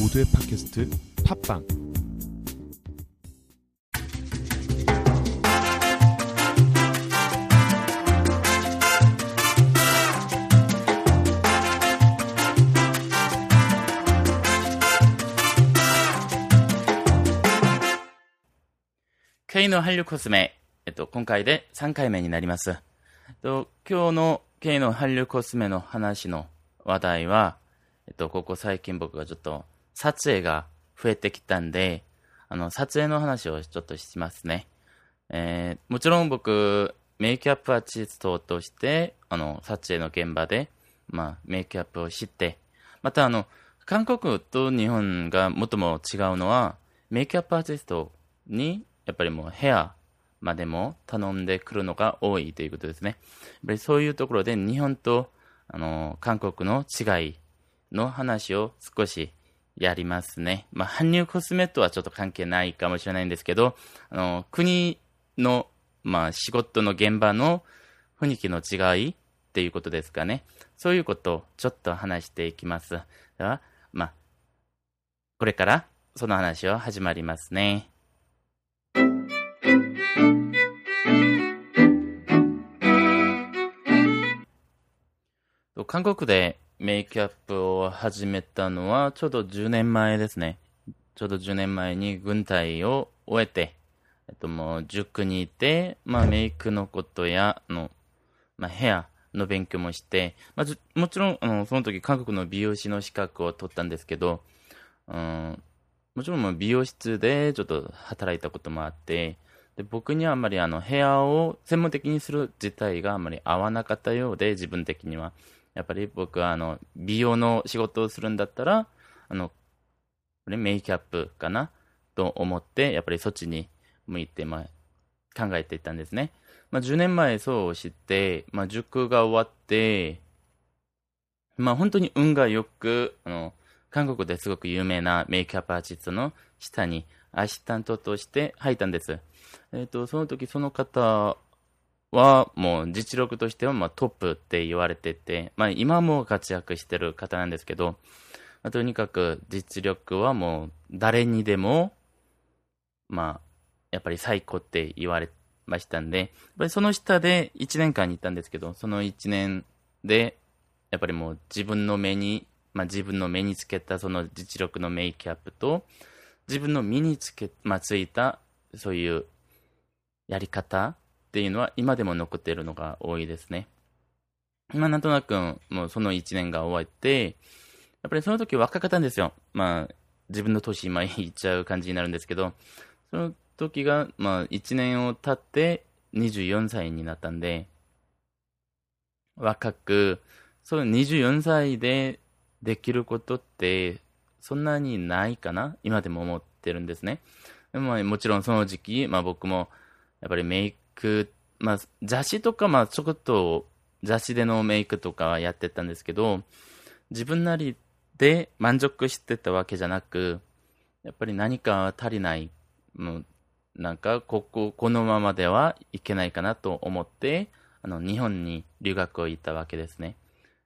모두의 팟캐스트 팟빵 K の韓流コスメ、えっと、今回で3回目になります。えっと、今日の K の韓流コスメの話の話題は、えっと、ここ最近僕がちょっと 撮影が増えてきたんで、あの、撮影の話をちょっとしますね。えーもちろん僕、メイクアップアーティストとして、あの、撮影の現場で、まあ、メイクアップをして、またあの、韓国と日本が最も違うのは、メイクアップアーティストに、やっぱりもうヘアまでも頼んでくるのが多いということですね。やっぱりそういうところで日本と、あの、韓国の違いの話を少しやりますね。まあ、韓流コスメとはちょっと関係ないかもしれないんですけど、あの、国の、まあ、仕事の現場の雰囲気の違いっていうことですかね。そういうことをちょっと話していきます。では、まあ、これからその話を始まりますね。韓国でメイクアップを始めたのはちょうど10年前ですね。ちょうど10年前に軍隊を終えて、えっともう塾にいて、まあメイクのことや、の、まあヘアの勉強もして、まあもちろん、あの、その時韓国の美容師の資格を取ったんですけど、うん、もちろん美容室でちょっと働いたこともあって、で僕にはあんまりあのヘアを専門的にする自体があまり合わなかったようで、自分的には。やっぱり僕はあの美容の仕事をするんだったら、あの、これメイクアップかな？と思って、やっぱりそっちに向いて、まあ、考えていたんですね。まあ、10年前そうして、まあ、塾が終わって、まあ、本当に運がよく、あの、韓国ですごく有名なメイクアップアーティストの下にアシスタントとして入ったんです。えっ、と、その時その方はもう実力としてはまあトップって言われてて、まあ今も活躍してる方なんですけど、まあとにかく実力はもう誰にでも、まあ、やっぱり最高って言われましたんで、やっぱりその下で1年間に行ったんですけど、その1年で、やっぱりもう自分の目に、まあ自分の目につけたその実力のメイクアップと、自分の身につけ、まあついた、そういうやり方っていうのは今でも残っているのが多いですね。まあなんとなくもうその1年が終わって、やっぱりその時若かったんですよ。まあ自分の年今言っちゃう感じになるんですけど、その時がまあ1年を経って24歳になったんで、若く、その24歳でできることってそんなにないかな今でも思ってるんですね。でもまあもちろんその時期、まあ僕もやっぱりメイク、まあ雑誌とかまあちょこっと雑誌でのメイクとかはやってたんですけど、自分なりで満足してたわけじゃなく、やっぱり何か足りない、もうなんかここ、このままではいけないかなと思って、あの日本に留学を行ったわけですね。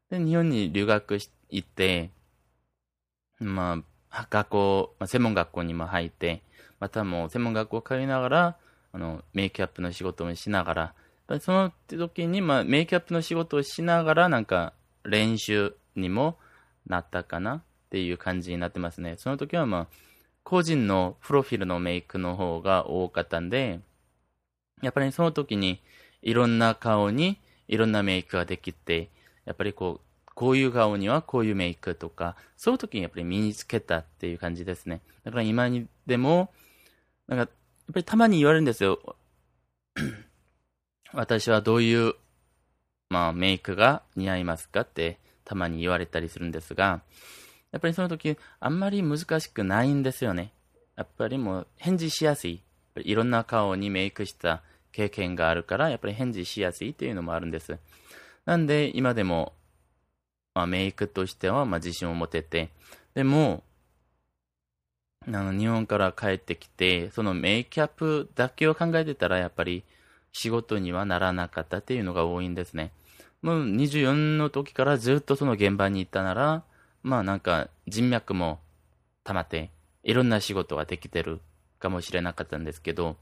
で、日本に留学し行って、まあ、学校、まあ、専門学校にも入って、またもう専門学校を通いながら、あの、メイクアップの仕事もしながら、その時に、まあ、メイクアップの仕事をしながら、なんか、練習にもなったかなっていう感じになってますね。その時は、まあ、個人のプロフィールのメイクの方が多かったんで、やっぱりその時に、いろんな顔にいろんなメイクができて、やっぱりこう、こういう顔にはこういうメイクとか、その時にやっぱり身につけたっていう感じですね。だから今にでも、なんか、っぱりたまに言われるんですよ。私はどういう、まあ、メイクが似合いますかってたまに言われたりするんですが、やっぱりその時、あんまり難しくないんですよね。やっぱりもう返事しやすい。いろんな顔にメイクした経験があるから、やっぱり返事しやすいっていうのもあるんです。なんで、今でも、まあ、メイクとしてはまあ自信を持てて、でも、あの日本から帰ってきて、そのメイクアップだけを考えてたら、やっぱり仕事にはならなかったっていうのが多いんですね。もう24の時からずっとその現場に行ったなら、まあなんか人脈も溜まって、いろんな仕事ができてるかもしれなかったんですけど、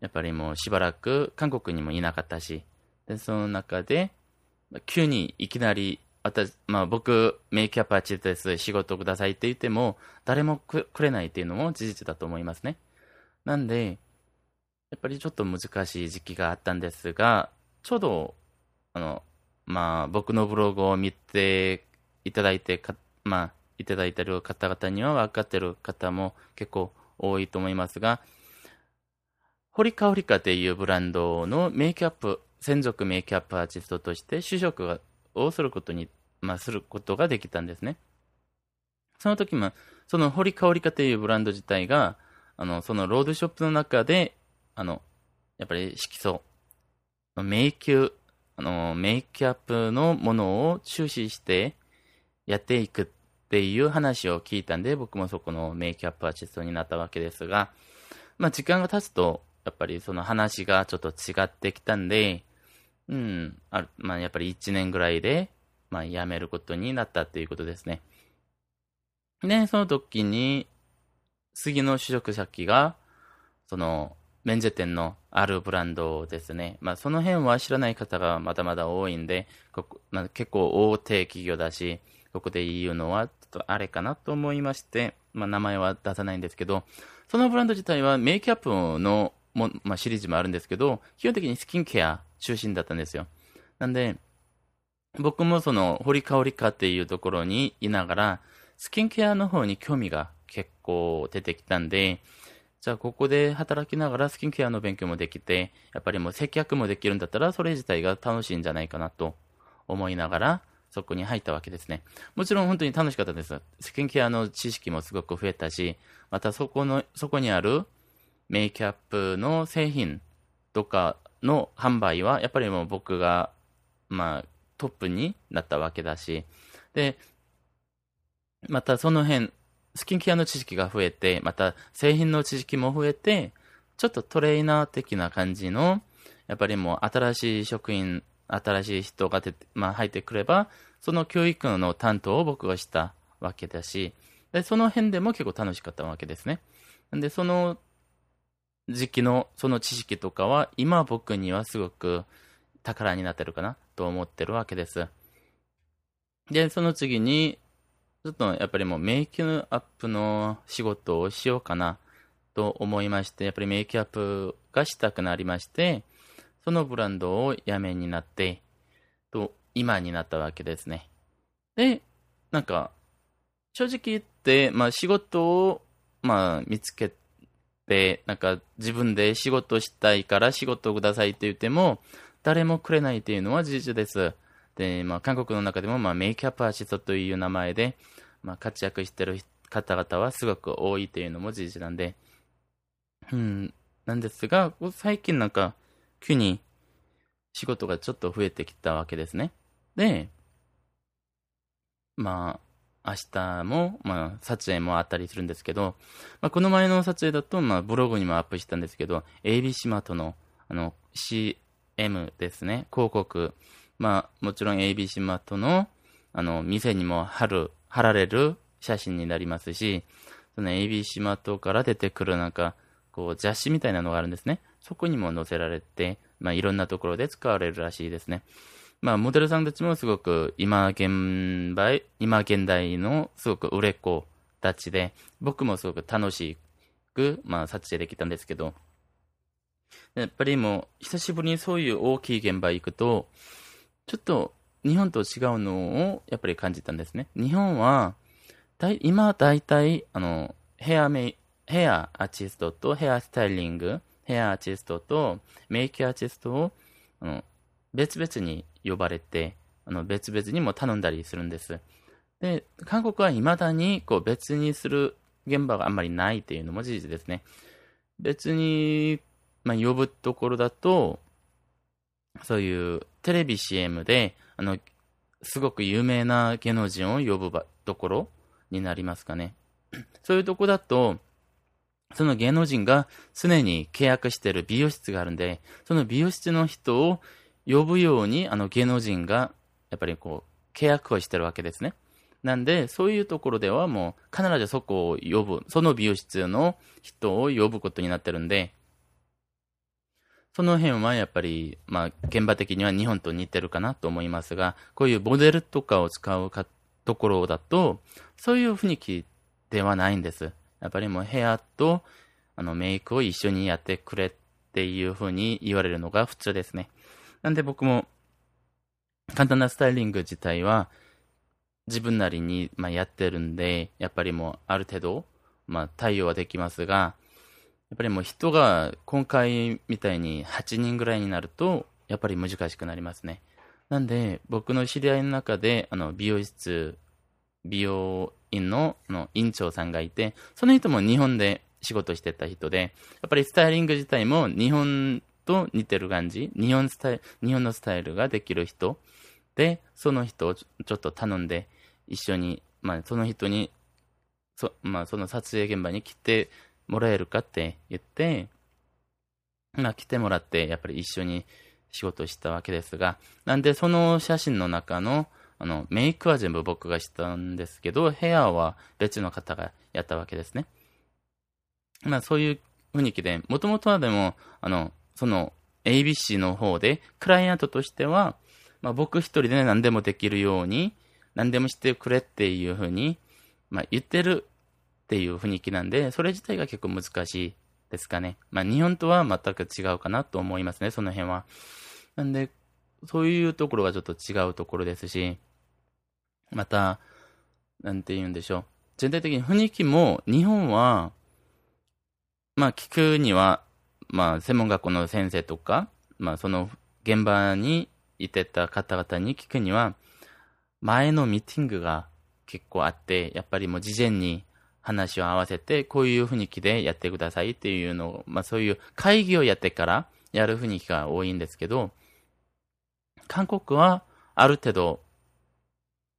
やっぱりもうしばらく韓国にもいなかったし、で、その中で、急にいきなり、私、まあ僕、メイキャップアーティストです、仕事くださいって言っても、誰もくれないっていうのも事実だと思いますね。なんで、やっぱりちょっと難しい時期があったんですが、ちょうど、あの、まあ僕のブログを見ていただいてか、まあ、いただいてる方々には分かってる方も結構多いと思いますが、ホリカホリカっていうブランドのメイキャップ、専属メイキャップアーティストとして就職をすることに、まあ、することができたんですね。その時も、そのホリカホリカというブランド自体が、あの、そのロードショップの中で、あの、やっぱり色素、メイキュ、あの、メイキャップのものを注視してやっていくっていう話を聞いたんで、僕もそこのメイキャップアーティストになったわけですが、まあ時間が経つと、やっぱりその話がちょっと違ってきたんで、うん、あまあやっぱり1年ぐらいで、まあ辞めることになったっていうことですね。で、その時に、次の就職先が、その、免税店のあるブランドですね。まあその辺は知らない方がまだまだ多いんで、ここまあ、結構大手企業だし、ここで言うのはちょっとあれかなと思いまして、まあ名前は出さないんですけど、そのブランド自体はメイキャップのも、まあ、シリーズもあるんですけど、基本的にスキンケア中心だったんですよ。なんで、僕もその、堀香織かっていうところにいながら、スキンケアの方に興味が結構出てきたんで、じゃあここで働きながらスキンケアの勉強もできて、やっぱりもう接客もできるんだったら、それ自体が楽しいんじゃないかなと思いながら、そこに入ったわけですね。もちろん本当に楽しかったです。スキンケアの知識もすごく増えたし、またそこの、そこにあるメイキャップの製品とかの販売は、やっぱりもう僕が、まあ、トップになったわけだし、で、またその辺、スキンケアの知識が増えて、また製品の知識も増えて、ちょっとトレーナー的な感じの、やっぱりもう新しい職員、新しい人が出て、まあ、入ってくれば、その教育の担当を僕がしたわけだし、で、その辺でも結構楽しかったわけですね。で、その時期のその知識とかは、今僕にはすごく宝になってるかな。と思ってるわけです。で、その次に、ちょっとやっぱりもうメイキュアップの仕事をしようかなと思いまして、やっぱりメイキュアップがしたくなりまして、そのブランドを辞めになって、と、今になったわけですね。で、なんか、正直言って、まあ仕事を、まあ見つけて、なんか自分で仕事したいから仕事をくださいって言っても、誰もくれないっていうのは事実です。で、まあ韓国の中でも、まあメイキャップアシストという名前で、まあ活躍してる方々はすごく多いっていうのも事実なんで、うん、なんですが、最近なんか、急に仕事がちょっと増えてきたわけですね。で、まあ、明日も、まあ、撮影もあったりするんですけど、まあ、この前の撮影だと、まあ、ブログにもアップしたんですけど、ABC マートの、あの、M ですね、広告。まあ、もちろん ABC マートの、あの、店にも貼る、貼られる写真になりますし、その ABC マートから出てくるなんか、こう、雑誌みたいなのがあるんですね。そこにも載せられて、まあ、いろんなところで使われるらしいですね。まあ、モデルさんたちもすごく今現代、今現代のすごく売れっ子たちで、僕もすごく楽しく、まあ、撮影できたんですけど、やっぱりもう、久しぶりにそういう大きい現場行くと、ちょっと日本と違うのをやっぱり感じたんですね。日本は、だい今だいたい、あの、ヘアメイ、ヘアアーティストとヘアスタイリング、ヘアアーティストとメイクアーティストを、あの、別々に呼ばれて、あの、別々にも頼んだりするんです。で、韓国は未だに、こう、別にする現場があんまりないっていうのも事実ですね。別に、まあ、呼ぶところだと、そういうテレビ CM で、あの、すごく有名な芸能人を呼ぶところになりますかね。そういうとこだと、その芸能人が常に契約してる美容室があるんで、その美容室の人を呼ぶように、あの芸能人が、やっぱりこう、契約をしてるわけですね。なんで、そういうところではもう必ずそこを呼ぶ、その美容室の人を呼ぶことになってるんで、その辺はやっぱり、まあ、現場的には日本と似てるかなと思いますが、こういうモデルとかを使うかところだと、そういう雰囲気ではないんです。やっぱりもうヘアとあのメイクを一緒にやってくれっていうふうに言われるのが普通ですね。なんで僕も簡単なスタイリング自体は自分なりに、まあ、やってるんで、やっぱりもうある程度、まあ、対応はできますが、やっぱりもう人が今回みたいに8人ぐらいになると、やっぱり難しくなりますね。なんで、僕の知り合いの中で、あの、美容室、美容院のの院長さんがいて、その人も日本で仕事してた人で、やっぱりスタイリング自体も日本と似てる感じ、日本スタイ日本のスタイルができる人で、その人をちょっと頼んで、一緒に、まあ、その人に、そ,、まあ、その撮影現場に来てもらえるかって言って、まあ、来てもらって、やっぱり一緒に仕事したわけですが、なんでその写真の中の、あの、メイクは全部僕がしたんですけど、ヘアは別の方がやったわけですね。まあそういう雰囲気で、もともとはでも、あの、その ABC の方で、クライアントとしては、まあ僕一人で何でもできるように、何でもしてくれっていうふうに、まあ言ってるっていう雰囲気なんで、それ自体が結構難しいですかね。まあ日本とは全く違うかなと思いますね、その辺は。なんで、そういうところがちょっと違うところですし、また、なんて言うんでしょう。全体的に雰囲気も、日本は、まあ聞くには、まあ専門学校の先生とか、まあその現場にいてた方々に聞くには、前のミーティングが結構あって、やっぱりもう事前に話を合わせて、こういう雰囲気でやってくださいっていうのを、まあそういう会議をやってからやる雰囲気が多いんですけど、韓国はある程度、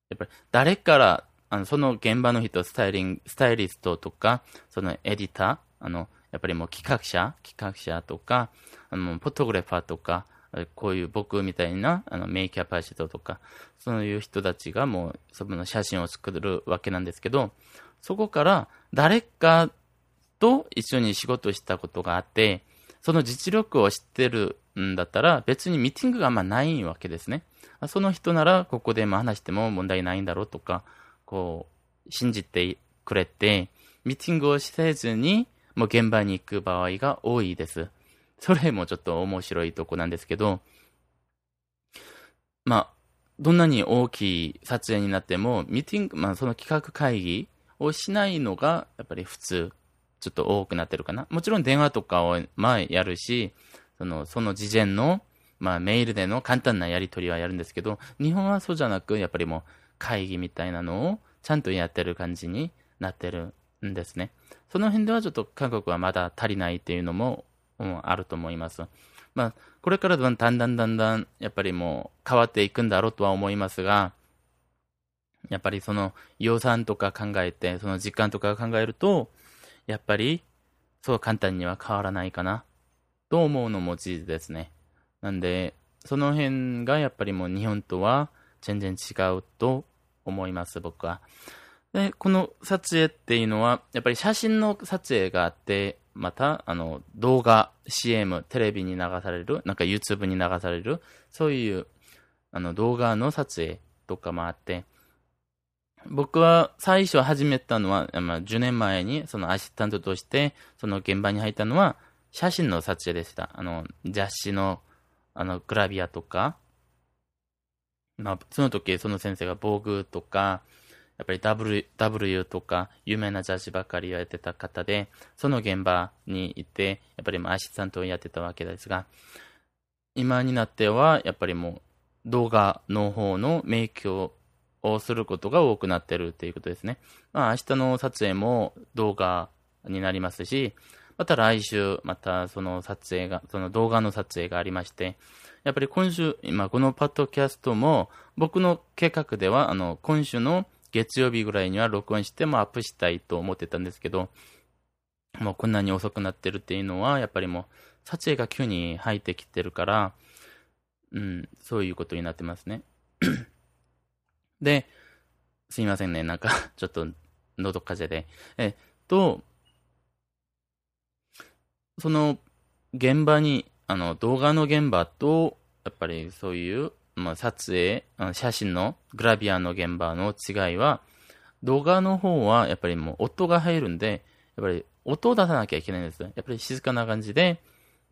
やっぱり誰から、あのその現場の人、スタイリング、スタイリストとか、そのエディター、あの、やっぱりもう企画者、企画者とか、あの、フォトグラファーとか、こういう僕みたいなあのメイキャパシトとか、そういう人たちがもうその写真を作るわけなんですけど、そこから誰かと一緒に仕事したことがあって、その実力を知ってるんだったら別にミーティングがあんまないわけですね。その人ならここで話しても問題ないんだろうとか、こう、信じてくれて、ミーティングをせずに、もう現場に行く場合が多いです。それもちょっと面白いとこなんですけど、まあ、どんなに大きい撮影になっても、ミーティング、まあその企画会議をしないのが、やっぱり普通、ちょっと多くなってるかな。もちろん電話とかを、まあやるし、その、その事前の、まあメールでの簡単なやり取りはやるんですけど、日本はそうじゃなく、やっぱりもう会議みたいなのをちゃんとやってる感じになってるんですね。その辺ではちょっと韓国はまだ足りないっていうのも、うん、あると思います。まあ、これからだんだんだんだん、やっぱりもう変わっていくんだろうとは思いますが、やっぱりその予算とか考えて、その時間とか考えると、やっぱりそう簡単には変わらないかな、と思うのも事実ですね。なんで、その辺がやっぱりもう日本とは全然違うと思います、僕は。で、この撮影っていうのは、やっぱり写真の撮影があって、また、あの、動画、CM、テレビに流される、なんか YouTube に流される、そういう、あの、動画の撮影とかもあって、僕は最初始めたのは、まあ、10年前に、そのアシスタントとして、その現場に入ったのは、写真の撮影でした。あの、雑誌の、あの、グラビアとか、まあ、その時、その先生が防具とか、やっぱり W, W とか有名な雑誌ばかりやってた方で、その現場にいて、やっぱりアシスタントをやってたわけですが、今になっては、やっぱりもう動画の方のメイクをすることが多くなってるっていうことですね。まあ明日の撮影も動画になりますし、また来週、またその撮影が、その動画の撮影がありまして、やっぱり今週、今このパッドキャストも僕の計画では、あの、今週の月曜日ぐらいには録音してもアップしたいと思ってたんですけど、もうこんなに遅くなってるっていうのは、やっぱりもう撮影が急に入ってきてるから、うん、そういうことになってますね。で、すいませんね。なんか、ちょっと、喉風邪で。えっと、その、現場に、あの、動画の現場と、やっぱりそういう、まあ、撮影、写真のグラビアの現場の違いは、動画の方はやっぱりもう音が入るんで、やっぱり音を出さなきゃいけないんです。やっぱり静かな感じで、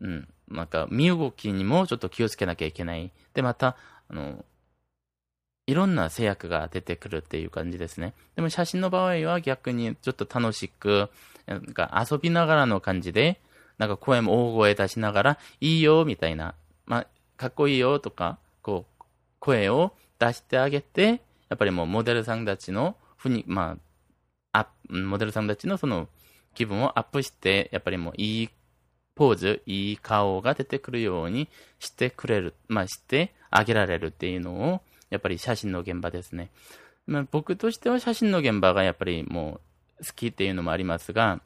うん、なんか身動きにもちょっと気をつけなきゃいけない。で、また、あの、いろんな制約が出てくるっていう感じですね。でも写真の場合は逆にちょっと楽しく、なんか遊びながらの感じで、なんか声も大声出しながら、いいよ、みたいな、まあ、かっこいいよとか、こう、声を出してあげて、やっぱりもうモデルさんたちのふに、まあ、モデルさんたちのその気分をアップして、やっぱりもういいポーズ、いい顔が出てくるようにしてくれる、まあしてあげられるっていうのを、やっぱり写真の現場ですね。まあ、僕としては写真の現場がやっぱりもう好きっていうのもありますが、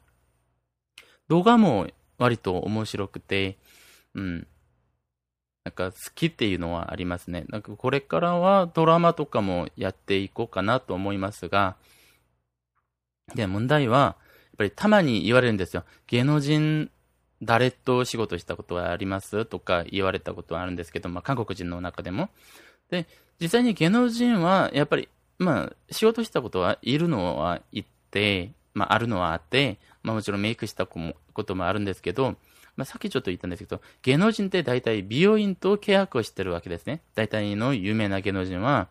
動画も割と面白くて、うん。なんか好きっていうのはありますね。なんかこれからはドラマとかもやっていこうかなと思いますが、で、問題は、やっぱりたまに言われるんですよ。芸能人、誰と仕事したことはありますとか言われたことはあるんですけど、まあ韓国人の中でも。で、実際に芸能人は、やっぱり、まあ仕事したことはいるのは言って、まああるのはあって、まあもちろんメイクしたこともあるんですけど、まあ、さっきちょっと言ったんですけど、芸能人って大体美容院と契約をしてるわけですね。大体の有名な芸能人は、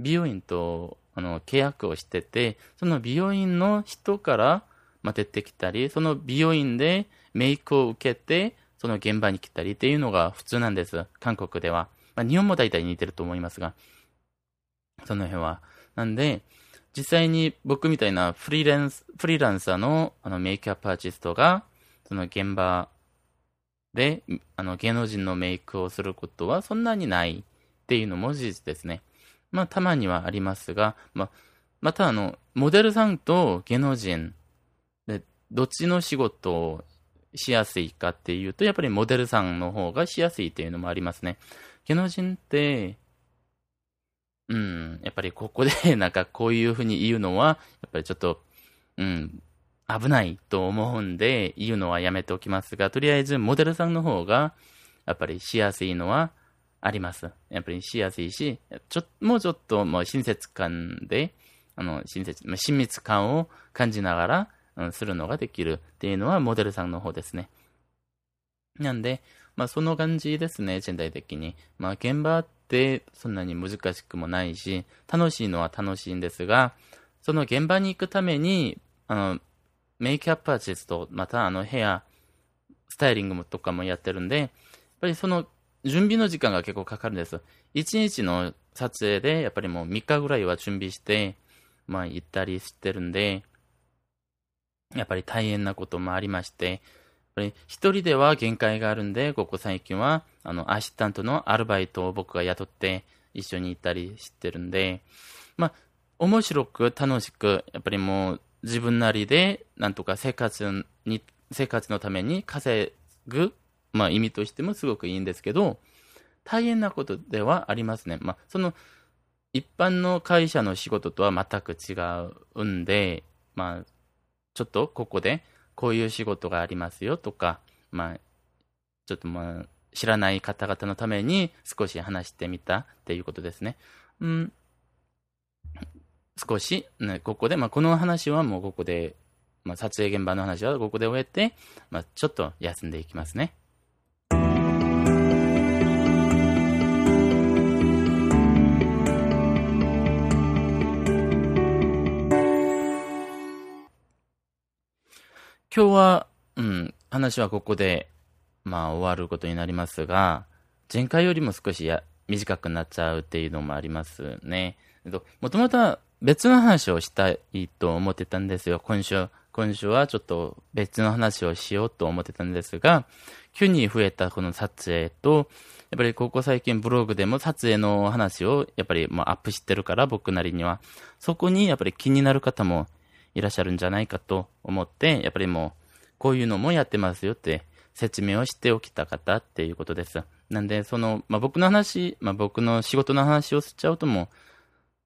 美容院とあの契約をしてて、その美容院の人から、まあ、出てきたり、その美容院でメイクを受けて、その現場に来たりっていうのが普通なんです。韓国では。まあ、日本も大体似てると思いますが、その辺は。なんで、実際に僕みたいなフリーランス、フリーランサーのあのメイクアップアーティストが、その現場で、あの、芸能人のメイクをすることはそんなにないっていうのも事実ですね。まあ、たまにはありますが、まあ、またあの、モデルさんと芸能人で、どっちの仕事をしやすいかっていうと、やっぱりモデルさんの方がしやすいっていうのもありますね。芸能人って、うん、やっぱりここで なんかこういうふうに言うのは、やっぱりちょっと、うん、危ないと思うんで、言うのはやめておきますが、とりあえずモデルさんの方が、やっぱりしやすいのはあります。やっぱりしやすいし、ちょもうちょっともう親切感で、あの、親切、親密感を感じながら、うん、するのができるっていうのはモデルさんの方ですね。なんで、まあその感じですね、全体的に。まあ現場ってそんなに難しくもないし、楽しいのは楽しいんですが、その現場に行くために、あの、メイクアップアーティスト、またあのヘア、スタイリングとかもやってるんで、やっぱりその準備の時間が結構かかるんです。1日の撮影で、やっぱりもう3日ぐらいは準備して、まあ行ったりしてるんで、やっぱり大変なこともありまして、ぱり一人では限界があるんで、ここ最近は、あの、アシスタントのアルバイトを僕が雇って一緒に行ったりしてるんで、まあ、面白く楽しく、やっぱりもう自分なりで、なんとか生活に、生活のために稼ぐ、まあ意味としてもすごくいいんですけど、大変なことではありますね。まあ、その、一般の会社の仕事とは全く違うんで、まあ、ちょっとここでこういう仕事がありますよとか、まあ、ちょっとまあ、知らない方々のために少し話してみたっていうことですね。うん、少し、ね、ここで、まあ、この話はもうここで、まあ、撮影現場の話はここで終えて、まあ、ちょっと休んでいきますね。今日は、うん、話はここで、まあ、終わることになりますが、前回よりも少しや短くなっちゃうっていうのもありますね。もともと別の話をしたいと思ってたんですよ、今週。今週はちょっと別の話をしようと思ってたんですが、急に増えたこの撮影と、やっぱりここ最近ブログでも撮影の話をやっぱりもうアップしてるから僕なりには、そこにやっぱり気になる方もいらっしゃるんじゃないかと思って、やっぱりもうこういうのもやってますよって説明をしておきた方っていうことです。なんで、その、まあ、僕の話、まあ、僕の仕事の話をしちゃうともう、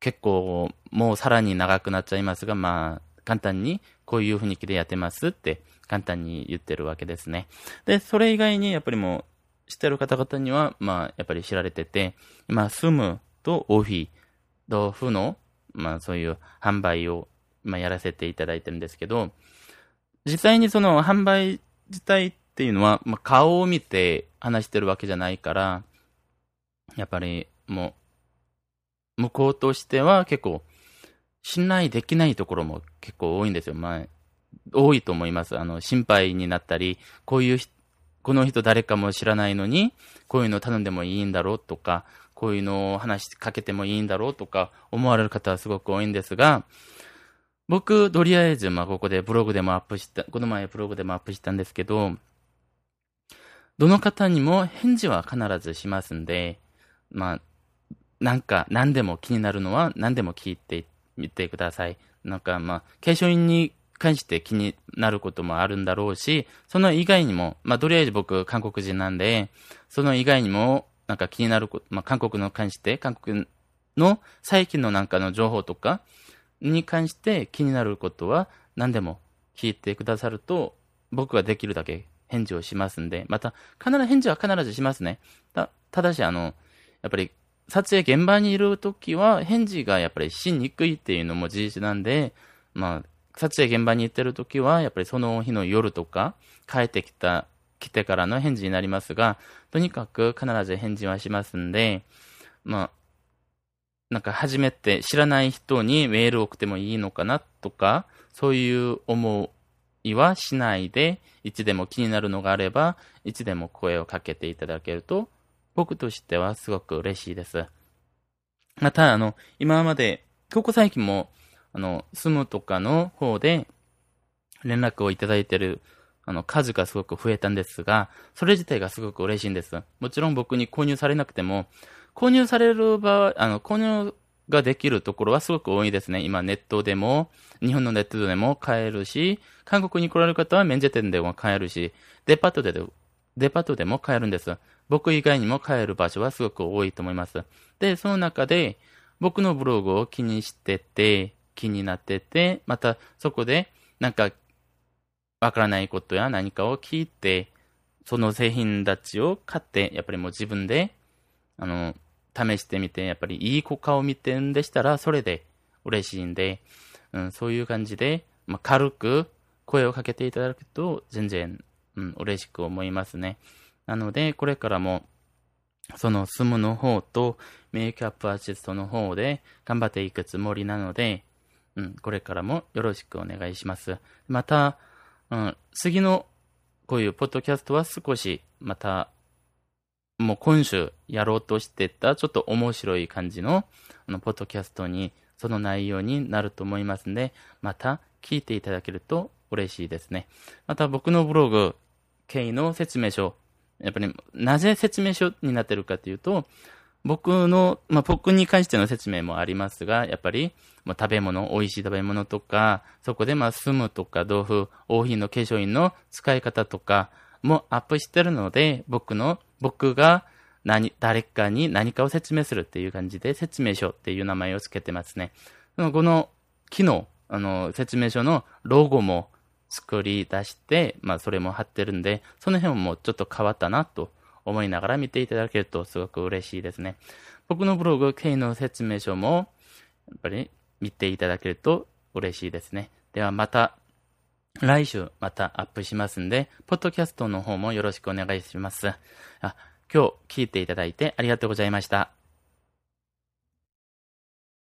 結構もうさらに長くなっちゃいますが、まあ、簡単にこういう雰囲気でやってますって簡単に言ってるわけですね。で、それ以外にやっぱりもう知ってる方々には、まあ、やっぱり知られてて、今、スムとオフィ、豆腐の、まあ、そういう販売を、まあ、やらせていただいてるんですけど、実際にその販売自体っていうのは、まあ、顔を見て話してるわけじゃないから、やっぱりもう、向こうとしては結構、信頼できないところも結構多いんですよ。まあ、多いと思います。あの、心配になったり、こういう、この人誰かも知らないのに、こういうの頼んでもいいんだろうとか、こういうのを話しかけてもいいんだろうとか思われる方はすごく多いんですが、僕、とりあえず、まあ、ここでブログでもアップした、この前ブログでもアップしたんですけど、どの方にも返事は必ずしますんで、まあ、なんか、何でも気になるのは何でも聞いてみてください。なんか、まあ、化粧品に関して気になることもあるんだろうし、その以外にも、まあ、とりあえず僕、韓国人なんで、その以外にも、なんか気になること、まあ、韓国の関して、韓国の最近のなんかの情報とかに関して気になることは何でも聞いてくださると、僕はできるだけ返事をしますんで、また、必ず返事は必ずしますね。た、ただし、あの、やっぱり、撮影現場にいるときは、返事がやっぱりしにくいっていうのも事実なんで、まあ、撮影現場に行ってるときは、やっぱりその日の夜とか、帰ってきた、来てからの返事になりますが、とにかく必ず返事はしますんで、まあ、なんか初めて知らない人にメールを送ってもいいのかなとか、そういう思いはしないで、いつでも気になるのがあれば、いつでも声をかけていただけると、僕としてはすごく嬉しいです。また、あの、今まで、ここ最近も、あの、住むとかの方で、連絡をいただいている、あの、数がすごく増えたんですが、それ自体がすごく嬉しいんです。もちろん僕に購入されなくても、購入される場合、あの、購入ができるところはすごく多いですね。今ネットでも、日本のネットでも買えるし、韓国に来られる方は免税店でも買えるし、デパートでデパートでも買えるんです。僕以外にも買える場所はすごく多いと思います。で、その中で、僕のブログを気にしてて、気になってて、またそこで、なんか、わからないことや何かを聞いて、その製品たちを買って、やっぱりもう自分で、あの、試してみて、やっぱりいい効果を見てんでしたら、それで嬉しいんで、うん、そういう感じで、まあ、軽く声をかけていただくと、全然、うん、嬉しく思いますね。なので、これからも、そのスムの方とメイクアップアシストの方で頑張っていくつもりなので、うん、これからもよろしくお願いします。また、うん、次のこういうポッドキャストは少しまたもう今週やろうとしてたちょっと面白い感じのあのポッドキャストにその内容になると思いますので、また聞いていただけると嬉しいですね。また僕のブログ、経緯の説明書、やっぱりなぜ説明書になってるかというと、僕の、まあ、僕に関しての説明もありますが、やっぱり、まあ、食べ物、美味しい食べ物とか、そこでまあ住むとか豆腐、王品の化粧品の使い方とかもアップしてるので、僕の僕が何、誰かに何かを説明するっていう感じで説明書っていう名前を付けてますね。この、昨日、あの、説明書のロゴも作り出して、まあそれも貼ってるんで、その辺もちょっと変わったなと思いながら見ていただけるとすごく嬉しいですね。僕のブログ、K の説明書も、やっぱり見ていただけると嬉しいですね。ではまた来週またアップしますんで、ポッドキャストの方もよろしくお願いします。あ今日聞いていただいてありがとうございました。